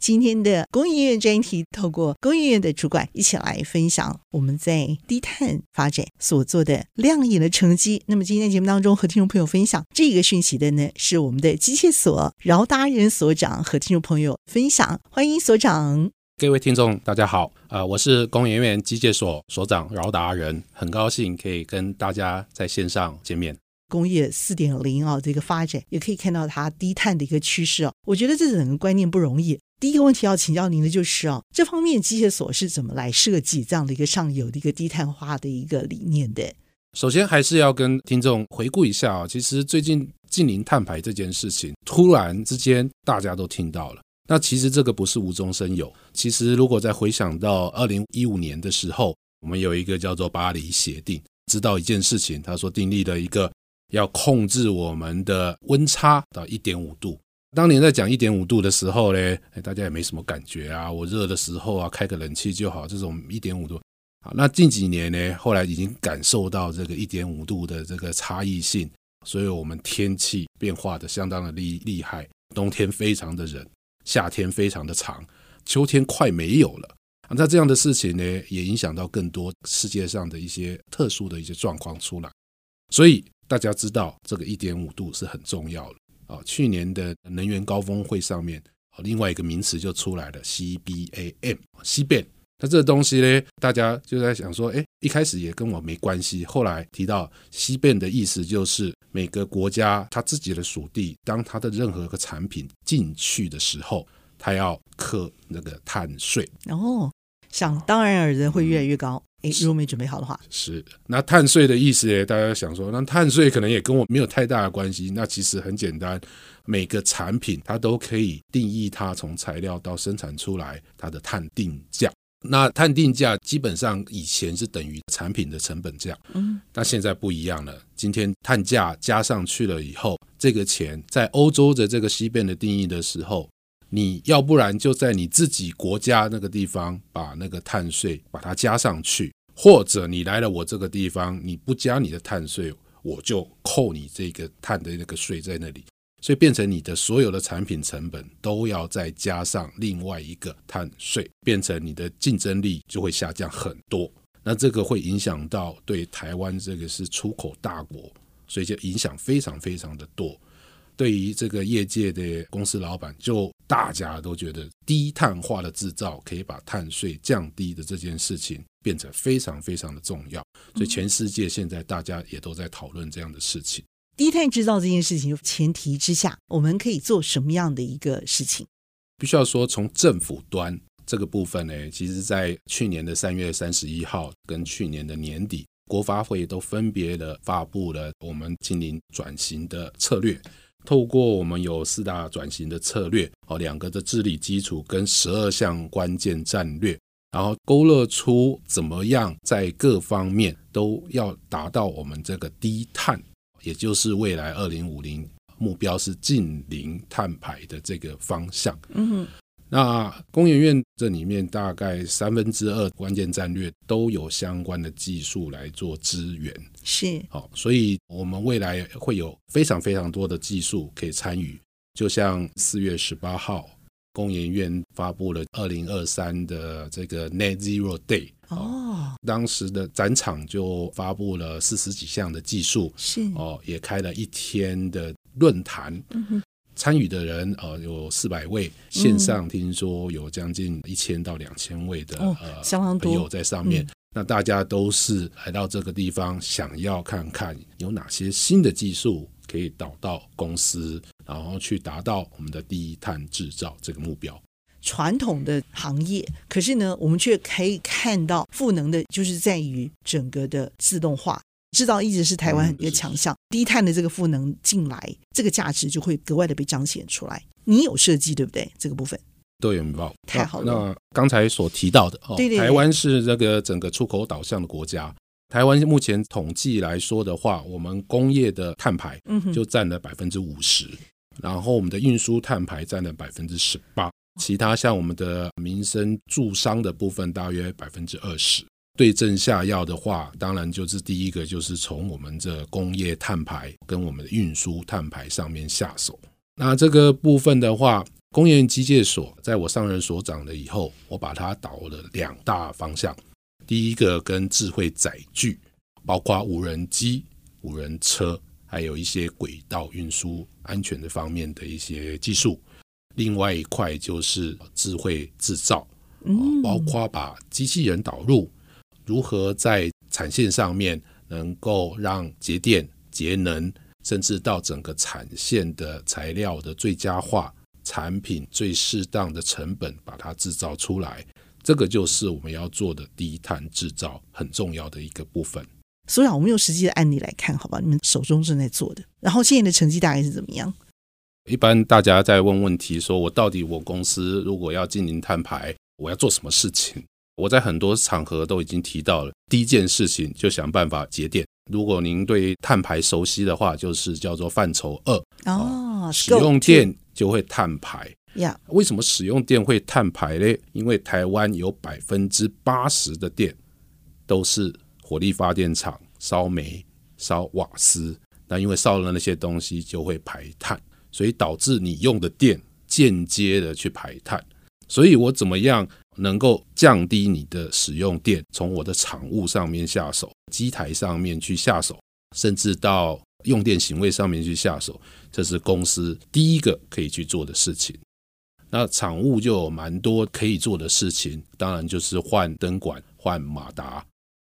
今天的工研院专题，透过工研院的主管一起来分享我们在低碳发展所做的亮眼的成绩。那么今天节目当中和听众朋友分享这个讯息的呢，是我们的机械所饶达人所长和听众朋友分享。欢迎所长。各位听众，大家好，啊、呃，我是工研院机械所所长饶达人，很高兴可以跟大家在线上见面。工业四点零啊，这个发展也可以看到它低碳的一个趋势啊。我觉得这整个观念不容易。第一个问题要请教您的就是啊，这方面机械锁是怎么来设计这样的一个上游的一个低碳化的一个理念的？首先还是要跟听众回顾一下啊，其实最近近零碳排这件事情，突然之间大家都听到了。那其实这个不是无中生有。其实如果再回想到二零一五年的时候，我们有一个叫做巴黎协定，知道一件事情，他说订立了一个要控制我们的温差到一点五度。当年在讲一点五度的时候呢，大家也没什么感觉啊。我热的时候啊，开个冷气就好。这种一点五度，好，那近几年呢，后来已经感受到这个一点五度的这个差异性，所以我们天气变化的相当的厉厉害。冬天非常的冷，夏天非常的长，秋天快没有了。那这样的事情呢，也影响到更多世界上的一些特殊的一些状况出来。所以大家知道，这个一点五度是很重要的。啊，去年的能源高峰会上面，另外一个名词就出来了，CBAM，CBAM。那这个东西呢，大家就在想说，哎，一开始也跟我没关系。后来提到 CBAM 的意思，就是每个国家它自己的属地，当它的任何一个产品进去的时候，它要克那个碳税。哦，想当然尔人会越来越高。哎，如果没准备好的话，是的。那碳税的意思呢？大家想说，那碳税可能也跟我没有太大的关系。那其实很简单，每个产品它都可以定义它从材料到生产出来它的碳定价。那碳定价基本上以前是等于产品的成本价，嗯，但现在不一样了。今天碳价加上去了以后，这个钱在欧洲的这个 CBAM 的定义的时候。你要不然就在你自己国家那个地方把那个碳税把它加上去，或者你来了我这个地方，你不加你的碳税，我就扣你这个碳的那个税在那里，所以变成你的所有的产品成本都要再加上另外一个碳税，变成你的竞争力就会下降很多。那这个会影响到对台湾这个是出口大国，所以就影响非常非常的多。对于这个业界的公司老板，就大家都觉得低碳化的制造可以把碳税降低的这件事情变得非常非常的重要，所以全世界现在大家也都在讨论这样的事情。低碳制造这件事情前提之下，我们可以做什么样的一个事情？必须要说，从政府端这个部分呢，其实在去年的三月三十一号跟去年的年底，国发会都分别的发布了我们净零转型的策略。透过我们有四大转型的策略，哦，两个的治理基础跟十二项关键战略，然后勾勒出怎么样在各方面都要达到我们这个低碳，也就是未来二零五零目标是近零碳排的这个方向。嗯。那工研院这里面大概三分之二关键战略都有相关的技术来做支援，是。好，所以我们未来会有非常非常多的技术可以参与。就像四月十八号，工研院发布了二零二三的这个 Net Zero Day 哦，当时的展场就发布了四十几项的技术，是。哦，也开了一天的论坛。参与的人呃有四百位，线上听说有将近一千到两千位的、嗯、呃朋友在上面。嗯、那大家都是来到这个地方，想要看看有哪些新的技术可以导到公司，然后去达到我们的低碳制造这个目标。传统的行业，可是呢，我们却可以看到赋能的，就是在于整个的自动化。制造一直是台湾一个强项，低碳的这个赋能进来，这个价值就会格外的被彰显出来。你有设计对不对？这个部分都有 involve。太好了。那刚才所提到的哦，对对对，台湾是这个整个出口导向的国家。台湾目前统计来说的话，我们工业的碳排就占了百分之五十，然后我们的运输碳排占了百分之十八，其他像我们的民生住商的部分大约百分之二十。对症下药的话，当然就是第一个就是从我们这工业碳排跟我们的运输碳排上面下手。那这个部分的话，工业机械所在我上任所长了以后，我把它导了两大方向。第一个跟智慧载具，包括无人机、无人车，还有一些轨道运输安全的方面的一些技术。另外一块就是智慧制造，包括把机器人导入，如何在产线上面能够让节电、节能，甚至到整个产线的材料的最佳化，产品最适当的成本把它制造出来。这个就是我们要做的低碳制造很重要的一个部分。所以啊，我们用实际的案例来看，好吧？你们手中正在做的，然后现在的成绩大概是怎么样？一般大家在问问题，说我到底我公司如果要进行碳排，我要做什么事情？我在很多场合都已经提到了，第一件事情就想办法节电。如果您对碳排熟悉的话，就是叫做范畴二哦，使用电就会碳排。Yeah. 为什么使用电会碳排呢？因为台湾有百分之八十的电都是火力发电厂烧煤、烧瓦斯，那因为烧了那些东西就会排碳，所以导致你用的电间接的去排碳。所以我怎么样能够降低你的使用电？从我的厂务上面下手，机台上面去下手，甚至到用电行为上面去下手，这是公司第一个可以去做的事情。那厂务就有蛮多可以做的事情，当然就是换灯管、换马达。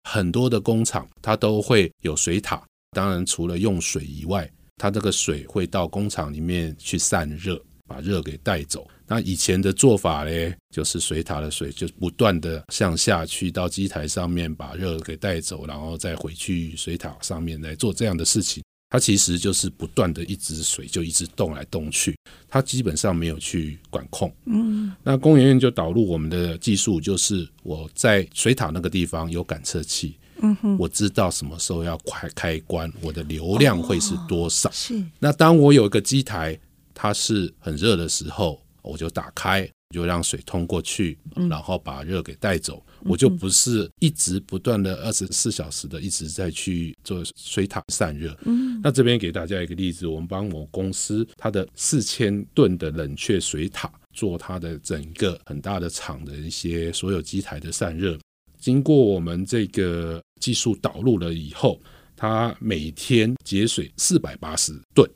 很多的工厂它都会有水塔，当然除了用水以外，它这个水会到工厂里面去散热，把热给带走。那以前的做法呢，就是水塔的水就不断的向下去到机台上面把热给带走，然后再回去水塔上面来做这样的事情。它其实就是不断的一直水就一直动来动去，它基本上没有去管控。嗯，那工研院就导入我们的技术，就是我在水塔那个地方有感测器，嗯哼，我知道什么时候要开开关，我的流量会是多少。是，那当我有一个机台，它是很热的时候，我就打开。就让水通过去，然后把热给带走。我就不是一直不断的二十四小时的一直在去做水塔散热。那这边给大家一个例子，我们帮我公司它的四千吨的冷却水塔做它的整个很大的厂的一些所有机台的散热。经过我们这个技术导入了以后，它每天节水四百八十吨，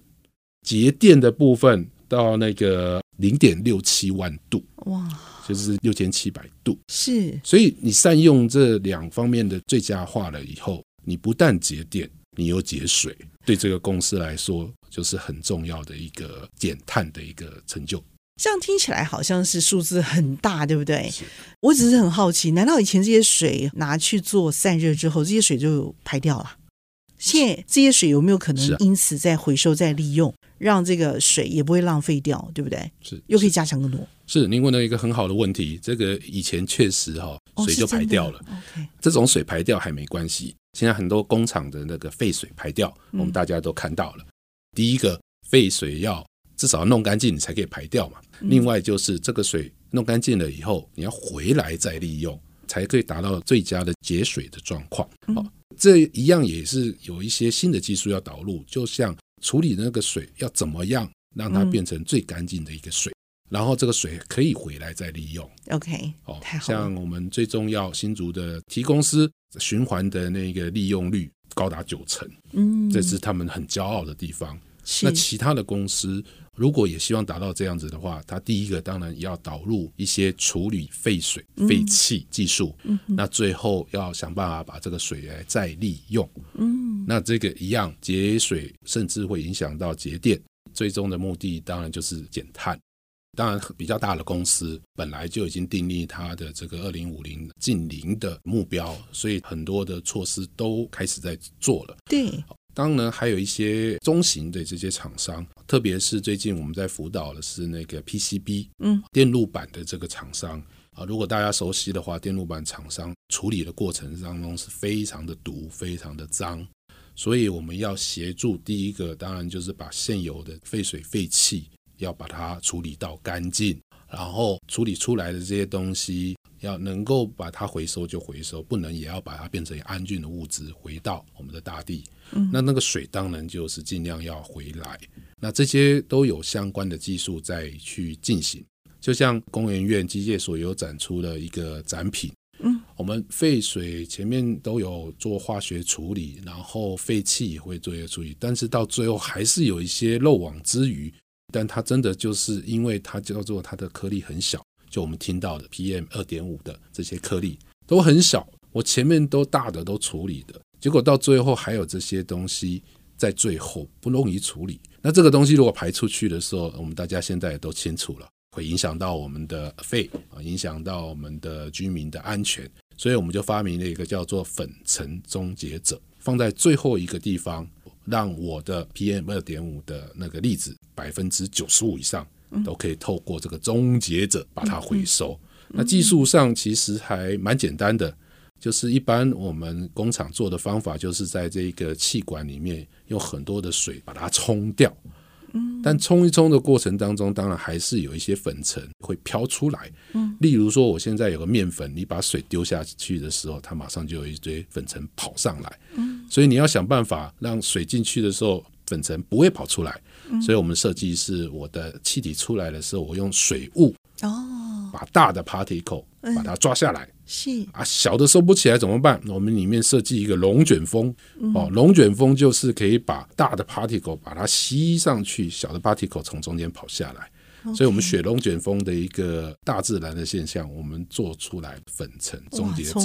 节电的部分到那个。零点六七万度，哇，就是六千七百度，是。所以你善用这两方面的最佳化了以后，你不但节电，你又节水，对这个公司来说就是很重要的一个减碳的一个成就。这样听起来好像是数字很大，对不对？我只是很好奇，难道以前这些水拿去做散热之后，这些水就排掉了？现在这些水有没有可能因此再回收再利用？让这个水也不会浪费掉，对不对？是，又可以加强更多。是，您问了一个很好的问题。这个以前确实哈、哦，水就排掉了。哦 okay、这种水排掉还没关系。现在很多工厂的那个废水排掉，我们大家都看到了。嗯、第一个，废水要至少要弄干净，你才可以排掉嘛。嗯、另外就是这个水弄干净了以后，你要回来再利用，才可以达到最佳的节水的状况。好、嗯，这一样也是有一些新的技术要导入，就像。处理那个水要怎么样让它变成最干净的一个水，嗯、然后这个水可以回来再利用。OK，哦，太好像我们最重要新竹的 T 公司循环的那个利用率高达九成，嗯，这是他们很骄傲的地方。那其他的公司如果也希望达到这样子的话，它第一个当然要导入一些处理废水、废气技术。嗯，那最后要想办法把这个水来再利用。嗯，那这个一样节水，甚至会影响到节电。最终的目的当然就是减碳。当然，比较大的公司本来就已经订立它的这个二零五零净零的目标，所以很多的措施都开始在做了。对，当然还有一些中型的这些厂商，特别是最近我们在辅导的是那个 PCB，嗯，电路板的这个厂商啊，如果大家熟悉的话，电路板厂商处理的过程当中是非常的毒，非常的脏，所以我们要协助第一个，当然就是把现有的废水废气要把它处理到干净，然后处理出来的这些东西。要能够把它回收就回收，不能也要把它变成安全的物质回到我们的大地。嗯，那那个水当然就是尽量要回来。那这些都有相关的技术在去进行。就像工研院机械所有展出的一个展品，嗯，我们废水前面都有做化学处理，然后废气也会做一些处理，但是到最后还是有一些漏网之鱼。但它真的就是因为它叫做它的颗粒很小。就我们听到的 PM 二点五的这些颗粒都很小，我前面都大的都处理的，结果到最后还有这些东西在最后不容易处理。那这个东西如果排出去的时候，我们大家现在也都清楚了，会影响到我们的肺啊，影响到我们的居民的安全，所以我们就发明了一个叫做粉尘终结者，放在最后一个地方，让我的 PM 二点五的那个粒子百分之九十五以上。都可以透过这个终结者把它回收。那技术上其实还蛮简单的，就是一般我们工厂做的方法，就是在这个气管里面用很多的水把它冲掉。但冲一冲的过程当中，当然还是有一些粉尘会飘出来。嗯例如说，我现在有个面粉，你把水丢下去的时候，它马上就有一堆粉尘跑上来。嗯所以你要想办法让水进去的时候，粉尘不会跑出来。所以，我们设计是我的气体出来的时候，我用水雾哦，把大的 particle 把它抓下来。是啊，小的收不起来怎么办？我们里面设计一个龙卷风哦，龙卷风就是可以把大的 particle 把它吸上去，小的 particle 从中间跑下来。所以，我们雪龙卷风的一个大自然的现象，我们做出来粉尘终结者。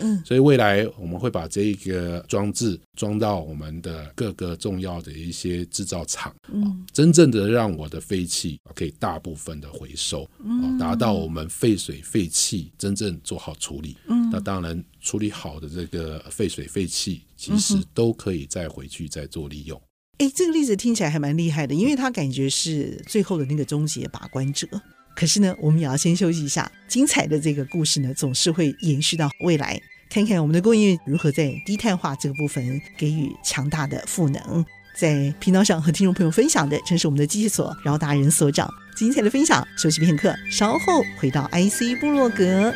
嗯，所以未来我们会把这一个装置装到我们的各个重要的一些制造厂，嗯，真正的让我的废气可以大部分的回收，嗯，达到我们废水废气真正做好处理。嗯，那当然处理好的这个废水废气，其实都可以再回去再做利用。哎，这个例子听起来还蛮厉害的，因为他感觉是最后的那个终结把关者。可是呢，我们也要先休息一下。精彩的这个故事呢，总是会延续到未来。看看我们的工研院如何在低碳化这个部分给予强大的赋能。在频道上和听众朋友分享的，正是我们的机器所饶达人所长精彩的分享。休息片刻，稍后回到 IC 部落格。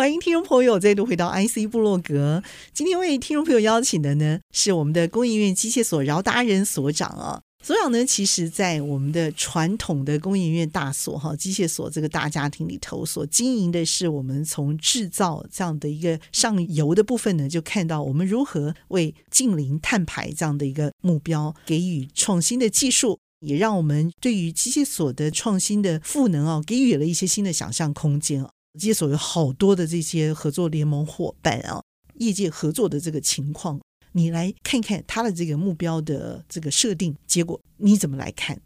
欢迎听众朋友再度回到 IC 部落格。今天为听众朋友邀请的呢，是我们的工研院机械所饶达人所长啊。所长呢，其实在我们的传统的工研院大所哈机械所这个大家庭里头，所经营的是我们从制造这样的一个上游的部分呢，就看到我们如何为近零碳排这样的一个目标给予创新的技术，也让我们对于机械所的创新的赋能啊，给予了一些新的想象空间。接手有好多的这些合作联盟伙伴啊，业界合作的这个情况，你来看看他的这个目标的这个设定结果，你怎么来看？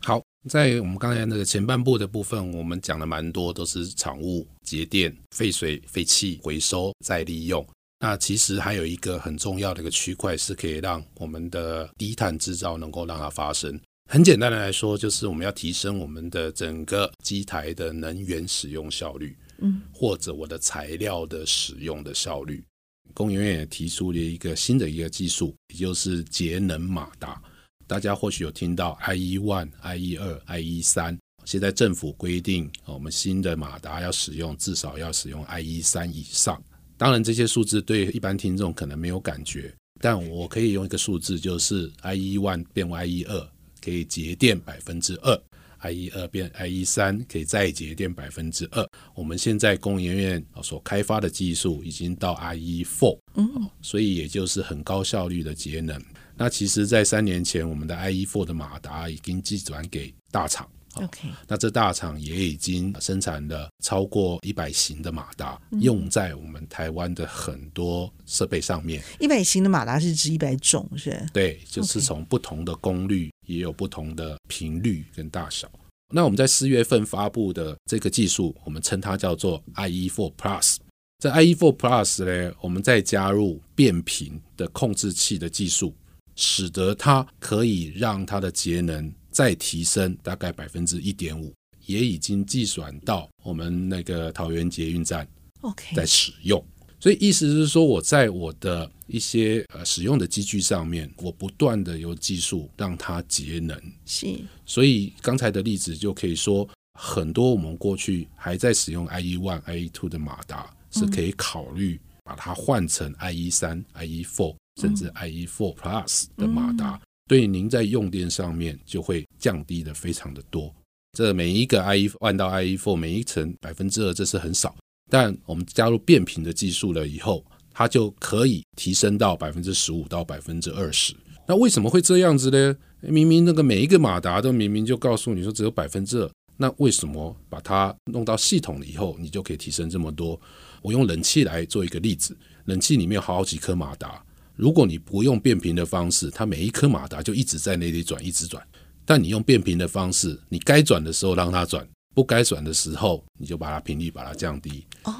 好，在我们刚才那个前半部的部分，我们讲了蛮多，都是厂务、节电、废水、废气回收再利用。那其实还有一个很重要的一个区块，是可以让我们的低碳制造能够让它发生。很简单的来说，就是我们要提升我们的整个机台的能源使用效率，嗯，或者我的材料的使用的效率。工研院也提出了一个新的一个技术，也就是节能马达。大家或许有听到 IE One、IE 二、IE 三，现在政府规定，我们新的马达要使用至少要使用 IE 三以上。当然，这些数字对一般听众可能没有感觉，但我可以用一个数字，就是 IE One 变为 IE 二。可以节电百分之二，IE 二变 IE 三可以再节电百分之二。我们现在工研院所开发的技术已经到 IE four，嗯，所以也就是很高效率的节能。那其实，在三年前，我们的 IE four 的马达已经寄转给大厂。OK，那这大厂也已经生产了超过一百型的马达，用在我们台湾的很多设备上面。一百型的马达是指一百种，是？对，就是从不同的功率，也有不同的频率跟大小。那我们在四月份发布的这个技术，我们称它叫做 IE4 Plus。在 IE4 Plus 呢，我们再加入变频的控制器的技术，使得它可以让它的节能再提升大概百分之一点五，也已经计算到我们那个桃园捷运站，OK，在使用。所以意思是说，我在我的一些呃使用的机具上面，我不断的有技术让它节能。是，所以刚才的例子就可以说，很多我们过去还在使用 IE One、IE Two 的马达。是可以考虑把它换成 IE 三、IE four 甚至 IE four Plus 的马达，嗯、对您在用电上面就会降低的非常的多。这每一个 IE 换到 IE four 每一层百分之二，这是很少。但我们加入变频的技术了以后，它就可以提升到百分之十五到百分之二十。那为什么会这样子呢？明明那个每一个马达都明明就告诉你说只有百分之二，那为什么把它弄到系统了以后，你就可以提升这么多？我用冷气来做一个例子，冷气里面有好几颗马达，如果你不用变频的方式，它每一颗马达就一直在那里转，一直转。但你用变频的方式，你该转的时候让它转，不该转的时候你就把它频率把它降低。哦，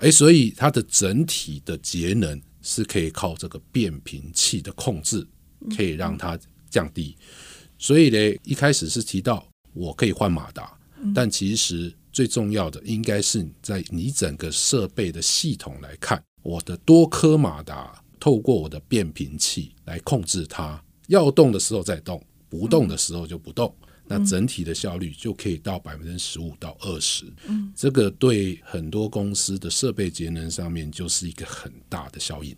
哎，所以它的整体的节能是可以靠这个变频器的控制，可以让它降低。所以呢，一开始是提到我可以换马达，但其实。最重要的应该是在你整个设备的系统来看，我的多颗马达透过我的变频器来控制它，要动的时候再动，不动的时候就不动，那整体的效率就可以到百分之十五到二十。嗯，这个对很多公司的设备节能上面就是一个很大的效应。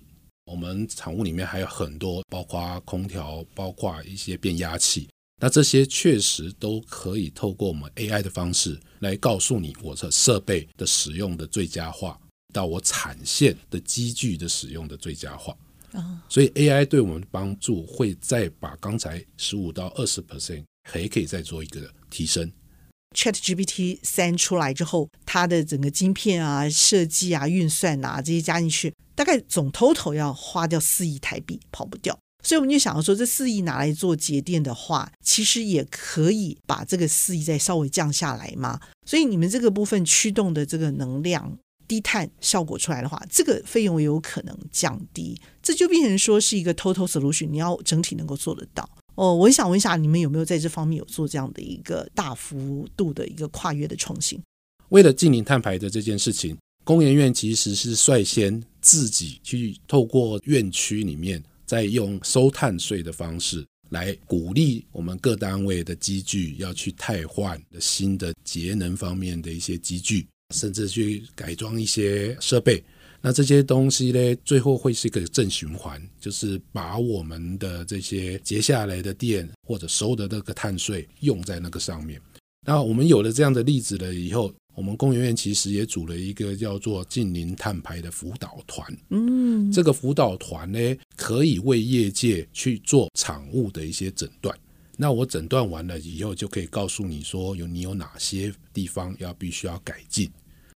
我们厂务里面还有很多，包括空调，包括一些变压器。那这些确实都可以透过我们 AI 的方式来告诉你我的设备的使用的最佳化，到我产线的机具的使用的最佳化。所以 AI 对我们的帮助会再把刚才十五到二十 percent 还可以再做一个提升。ChatGPT 三出来之后，它的整个晶片啊、设计啊、运算啊这些加进去，大概总 total 要花掉四亿台币，跑不掉。所以我们就想要说，这四亿拿来做节电的话，其实也可以把这个四亿再稍微降下来嘛。所以你们这个部分驱动的这个能量低碳效果出来的话，这个费用也有可能降低。这就变成说是一个 total solution，你要整体能够做得到。哦，我想问一下，你们有没有在这方面有做这样的一个大幅度的一个跨越的创新？为了净零碳排的这件事情，工研院其实是率先自己去透过院区里面。再用收碳税的方式来鼓励我们各单位的机具要去汰换的新的节能方面的一些机具，甚至去改装一些设备。那这些东西呢，最后会是一个正循环，就是把我们的这些节下来的电或者收的那个碳税用在那个上面。那我们有了这样的例子了以后。我们工研院其实也组了一个叫做“近邻碳排”的辅导团。嗯，这个辅导团呢，可以为业界去做产物的一些诊断。那我诊断完了以后，就可以告诉你说，有你有哪些地方要必须要改进。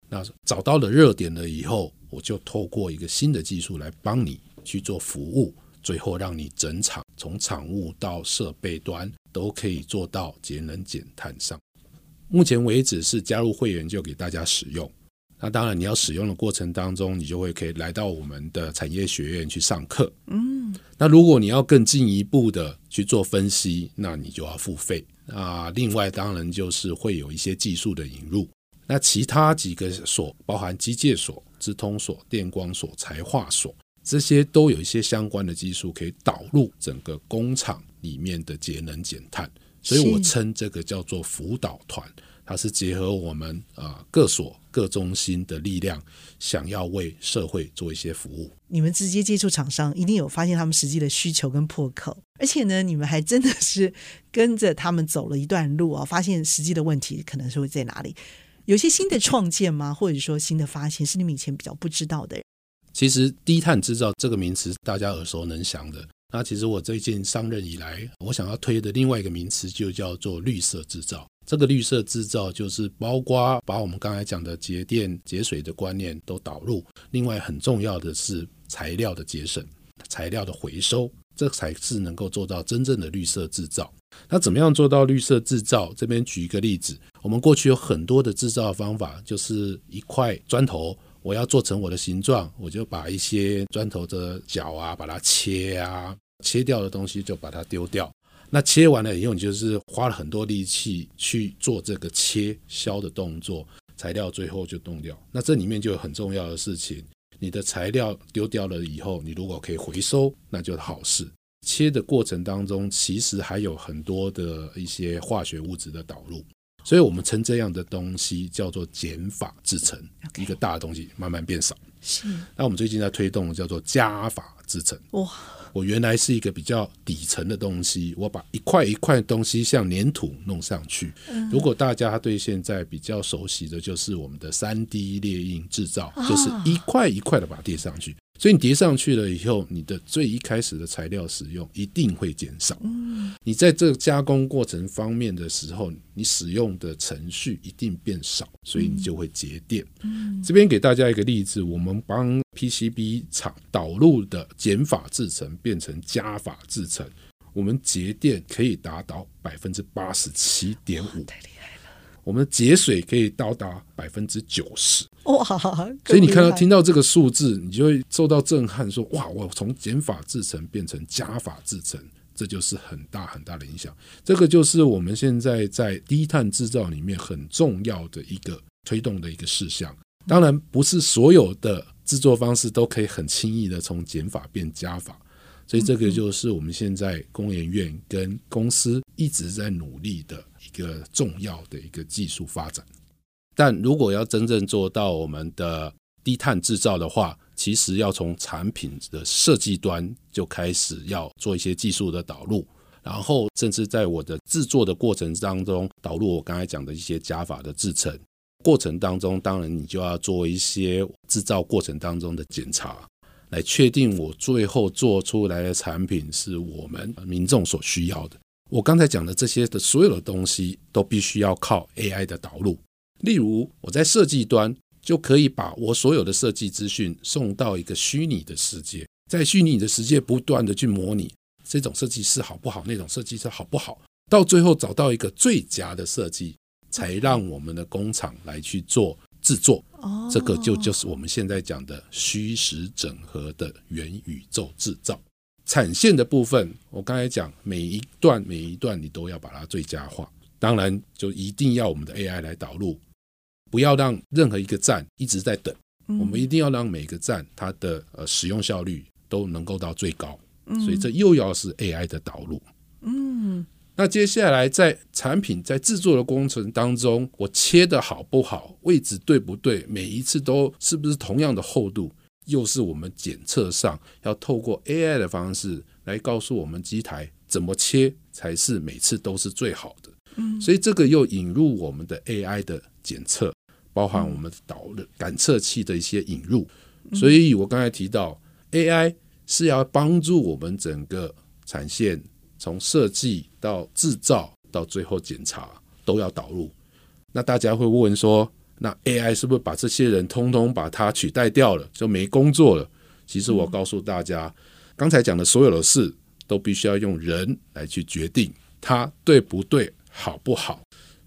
那找到了热点了以后，我就透过一个新的技术来帮你去做服务，最后让你整厂从厂务到设备端都可以做到节能减碳上。目前为止是加入会员就给大家使用，那当然你要使用的过程当中，你就会可以来到我们的产业学院去上课。嗯，那如果你要更进一步的去做分析，那你就要付费。啊，另外当然就是会有一些技术的引入。那其他几个所，包含机械所、资通所、电光所、材化所，这些都有一些相关的技术可以导入整个工厂里面的节能减碳。所以我称这个叫做辅导团，它是结合我们啊、呃、各所各中心的力量，想要为社会做一些服务。你们直接接触厂商，一定有发现他们实际的需求跟破口，而且呢，你们还真的是跟着他们走了一段路啊，发现实际的问题可能是会在哪里？有些新的创建吗？或者说新的发现是你们以前比较不知道的？其实低碳制造这个名词大家耳熟能详的。那其实我最近上任以来，我想要推的另外一个名词就叫做绿色制造。这个绿色制造就是包括把我们刚才讲的节电节水的观念都导入，另外很重要的是材料的节省、材料的回收，这才是能够做到真正的绿色制造。那怎么样做到绿色制造？这边举一个例子，我们过去有很多的制造方法，就是一块砖头我要做成我的形状，我就把一些砖头的角啊，把它切啊，切掉的东西就把它丢掉。那切完了以后，你就是花了很多力气去做这个切削的动作，材料最后就冻掉。那这里面就有很重要的事情，你的材料丢掉了以后，你如果可以回收，那就是好事。切的过程当中，其实还有很多的一些化学物质的导入，所以我们称这样的东西叫做减法制成。一个大的东西慢慢变少。是。那我们最近在推动叫做加法制成。哇。我原来是一个比较底层的东西，我把一块一块东西像粘土弄上去。如果大家对现在比较熟悉的就是我们的三 D 列印制造，就是一块一块的把它叠上去。所以你叠上去了以后，你的最一开始的材料使用一定会减少。嗯，你在这个加工过程方面的时候，你使用的程序一定变少，所以你就会节电。嗯，这边给大家一个例子，我们帮 PCB 厂导入的减法制程变成加法制程，我们节电可以达到百分之八十七点五。太厉害了我们的节水可以到达百分之九十哇！所以你看到听到这个数字，你就会受到震撼，说哇，我从减法制成变成加法制成，这就是很大很大的影响。这个就是我们现在在低碳制造里面很重要的一个推动的一个事项。当然，不是所有的制作方式都可以很轻易的从减法变加法，所以这个就是我们现在工研院跟公司一直在努力的。一个重要的一个技术发展，但如果要真正做到我们的低碳制造的话，其实要从产品的设计端就开始要做一些技术的导入，然后甚至在我的制作的过程当中导入我刚才讲的一些加法的制成过程当中，当然你就要做一些制造过程当中的检查，来确定我最后做出来的产品是我们民众所需要的。我刚才讲的这些的所有的东西，都必须要靠 AI 的导入。例如，我在设计端就可以把我所有的设计资讯送到一个虚拟的世界，在虚拟的世界不断的去模拟这种设计师好不好，那种设计师好不好，到最后找到一个最佳的设计，才让我们的工厂来去做制作。哦这个就就是我们现在讲的虚实整合的元宇宙制造。产线的部分，我刚才讲每一段每一段你都要把它最佳化，当然就一定要我们的 AI 来导入，不要让任何一个站一直在等，我们一定要让每个站它的呃使用效率都能够到最高，所以这又要是 AI 的导入。嗯，那接下来在产品在制作的过程当中，我切的好不好，位置对不对，每一次都是不是同样的厚度？又是我们检测上要透过 AI 的方式来告诉我们机台怎么切才是每次都是最好的。嗯，所以这个又引入我们的 AI 的检测，包含我们导的感测器的一些引入。所以我刚才提到 AI 是要帮助我们整个产线从设计到制造到最后检查都要导入。那大家会问说，那 AI 是不是把这些人通通把它取代掉了，就没工作了？其实我告诉大家，刚才讲的所有的事都必须要用人来去决定，它对不对，好不好？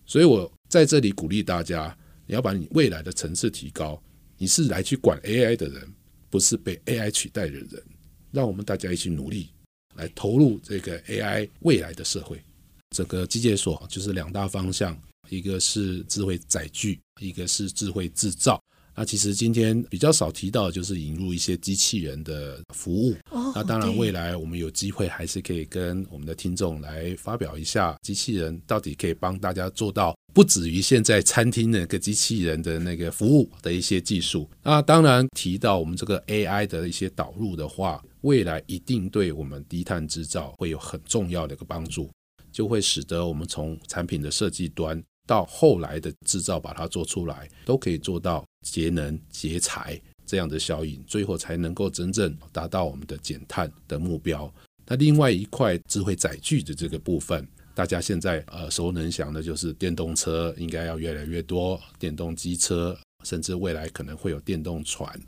所以我在这里鼓励大家，你要把你未来的层次提高，你是来去管 AI 的人，不是被 AI 取代的人。让我们大家一起努力，来投入这个 AI 未来的社会。整个机械所就是两大方向。一个是智慧载具，一个是智慧制造。那其实今天比较少提到，就是引入一些机器人的服务。哦，那当然，未来我们有机会还是可以跟我们的听众来发表一下，机器人到底可以帮大家做到不止于现在餐厅那个机器人的那个服务的一些技术。那当然提到我们这个 AI 的一些导入的话，未来一定对我们低碳制造会有很重要的一个帮助，就会使得我们从产品的设计端。到后来的制造，把它做出来，都可以做到节能节材这样的效应，最后才能够真正达到我们的减碳的目标。那另外一块智慧载具的这个部分，大家现在耳熟能详的就是电动车应该要越来越多，电动机车，甚至未来可能会有电动船。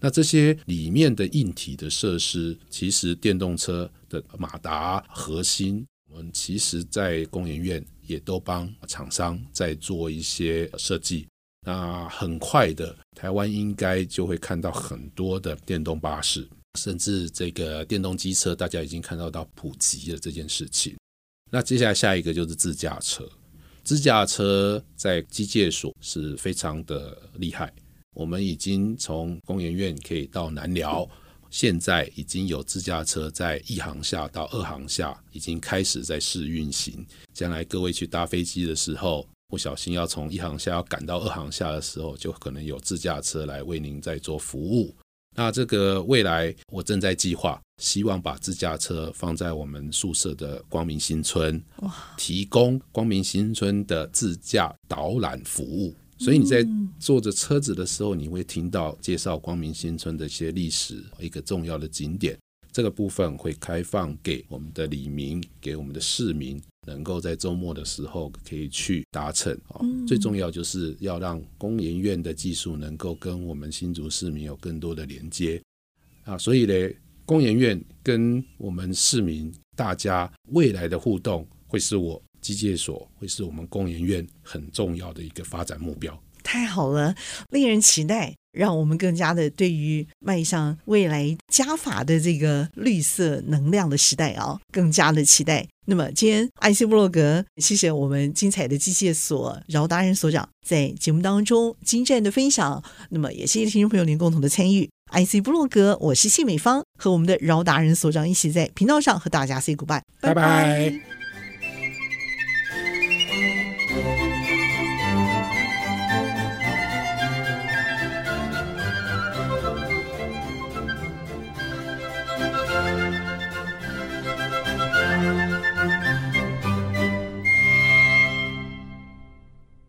那这些里面的硬体的设施，其实电动车的马达核心，我们其实在工研院。也都帮厂商在做一些设计，那很快的，台湾应该就会看到很多的电动巴士，甚至这个电动机车，大家已经看到到普及了这件事情。那接下来下一个就是自驾车，自驾车在机械所是非常的厉害。我们已经从工研院可以到南寮，现在已经有自驾车在一航下到二航下已经开始在试运行。将来各位去搭飞机的时候，不小心要从一航下要赶到二航下的时候，就可能有自驾车来为您在做服务。那这个未来我正在计划，希望把自驾车放在我们宿舍的光明新村，提供光明新村的自驾导览服务。所以你在坐着车子的时候，你会听到介绍光明新村的一些历史，一个重要的景点。这个部分会开放给我们的李民，给我们的市民，能够在周末的时候可以去搭乘。最重要就是要让工研院的技术能够跟我们新竹市民有更多的连接啊！所以呢，工研院跟我们市民大家未来的互动，会是我机械所，会是我们工研院很重要的一个发展目标。太好了，令人期待。让我们更加的对于迈向未来加法的这个绿色能量的时代啊，更加的期待。那么今天 IC 部落格，谢谢我们精彩的机械所饶达人所长在节目当中精湛的分享。那么也谢谢听众朋友您共同的参与。IC 部落格，我是谢美芳，和我们的饶达人所长一起在频道上和大家 say goodbye，拜拜。拜拜。